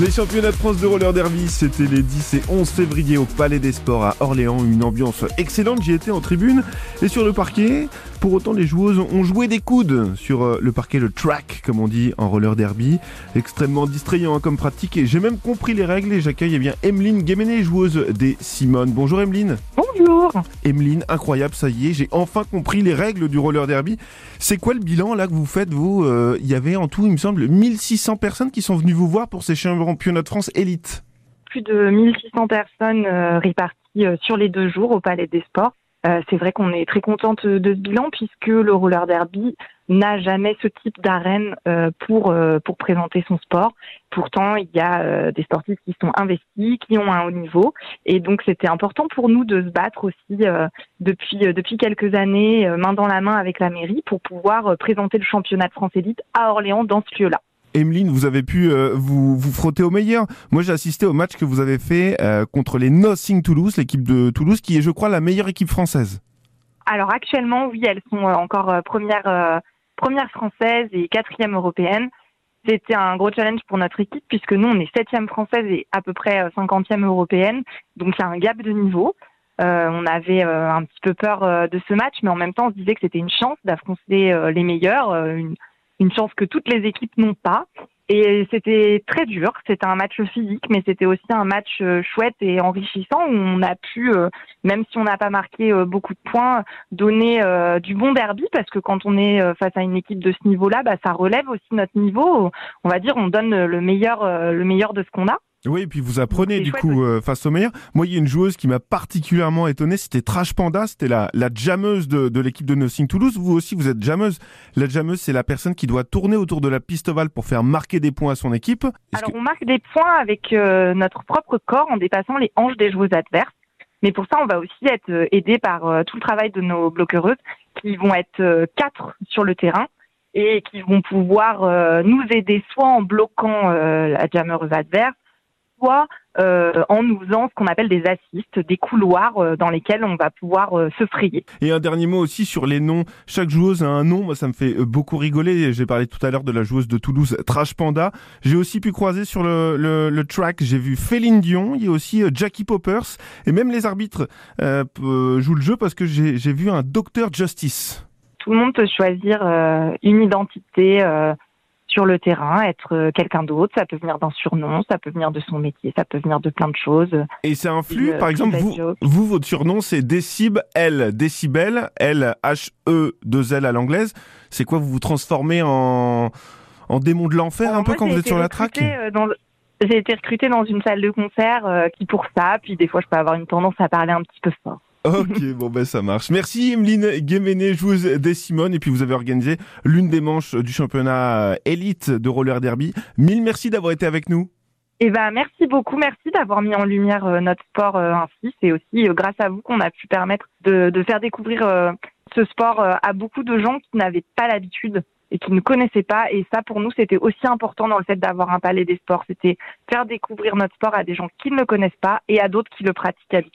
Les championnats de France de roller derby, c'était les 10 et 11 février au Palais des Sports à Orléans. Une ambiance excellente, j'y étais en tribune. Et sur le parquet, pour autant, les joueuses ont joué des coudes sur euh, le parquet, le track, comme on dit en roller derby. Extrêmement distrayant hein, comme pratique. Et j'ai même compris les règles et j'accueille eh bien Emeline Guéméné, joueuse des Simone. Bonjour Emeline. Bonjour. Emeline, incroyable, ça y est, j'ai enfin compris les règles du roller derby. C'est quoi le bilan là que vous faites, vous? Euh, Il y avait en tout, il me semble, 1600 personnes qui sont venues vous voir pour ces championnats de France élite. Plus de 1600 personnes euh, réparties euh, sur les deux jours au Palais des Sports. C'est vrai qu'on est très contente de ce bilan puisque le roller derby n'a jamais ce type d'arène pour pour présenter son sport. Pourtant, il y a des sportifs qui sont investis, qui ont un haut niveau, et donc c'était important pour nous de se battre aussi depuis depuis quelques années, main dans la main avec la mairie, pour pouvoir présenter le championnat de France élite à Orléans dans ce lieu-là. Emeline, vous avez pu euh, vous, vous frotter au meilleur. Moi, j'ai assisté au match que vous avez fait euh, contre les Nothing Toulouse, l'équipe de Toulouse, qui est, je crois, la meilleure équipe française. Alors actuellement, oui, elles sont euh, encore première, première française et quatrième européenne. C'était un gros challenge pour notre équipe puisque nous, on est septième française et à peu près cinquantième européenne. Donc, il y a un gap de niveau. on avait un petit peu peur de ce match, mais en même temps, on se disait que c'était une chance d'affronter les meilleurs, une chance que toutes les équipes n'ont pas. Et c'était très dur. C'était un match physique, mais c'était aussi un match euh, chouette et enrichissant où on a pu, euh, même si on n'a pas marqué euh, beaucoup de points, donner du bon derby parce que quand on est face à une équipe de ce niveau-là, bah, ça relève aussi notre niveau. On va dire, on donne le meilleur, le meilleur de ce qu'on a. Oui, et puis vous apprenez du coup euh, face au meilleur. Moi, il y a une joueuse qui m'a particulièrement étonné, c'était Trash Panda, c'était la, la jammeuse de, de l'équipe de Nothing Toulouse. Vous aussi, vous êtes jammeuse. La jammeuse, c'est la personne qui doit tourner autour de la piste ovale pour faire marquer des points à son équipe. Alors, on marque des points avec euh, notre propre corps en dépassant les hanches des joueuses adverses. Mais pour ça, on va aussi être euh, aidé par tout le travail de nos bloqueuses qui vont être quatre sur le terrain et qui vont pouvoir nous aider soit en bloquant la jammeuse adverse, euh, en nous faisant ce qu'on appelle des assistes, des couloirs euh, dans lesquels on va pouvoir euh, se frayer. Et un dernier mot aussi sur les noms. Chaque joueuse a un nom, moi ça me fait beaucoup rigoler. J'ai parlé tout à l'heure de la joueuse de Toulouse, Trash Panda. J'ai aussi pu croiser sur le, le, track, j'ai vu Féline Dion, il y a aussi Jackie Poppers, et même les arbitres jouent le jeu parce que j'ai vu un Docteur Justice. Tout le monde peut choisir une identité sur le terrain, être euh, quelqu'un d'autre. Ça peut venir d'un surnom, ça peut venir de son métier, ça peut venir de plein de choses. Et c'est un flux, par exemple, vous, vous, votre surnom, c'est Décib L, Décibel, L, H-E, 2 L à l'anglaise. C'est quoi, vous vous transformez en, en démon de l'enfer un peu quand vous êtes sur la traque euh, J'ai été recrutée dans une salle de concert euh, qui pour ça, puis des fois je peux avoir une tendance à parler un petit peu fort. Ok, bon ben ça marche. Merci Emeline Guéméné, joueuse des Simone. Et puis vous avez organisé l'une des manches du championnat élite de roller derby. Mille merci d'avoir été avec nous. Eh ben, merci beaucoup, merci d'avoir mis en lumière euh, notre sport euh, ainsi. C'est aussi euh, grâce à vous qu'on a pu permettre de, de faire découvrir ce sport à beaucoup de gens qui n'avaient pas l'habitude et qui ne connaissaient pas. Et ça, pour nous, c'était aussi important dans le fait d'avoir un palais des sports. C'était faire découvrir notre sport à des gens qui ne le connaissent pas et à d'autres qui le pratiquent habituellement.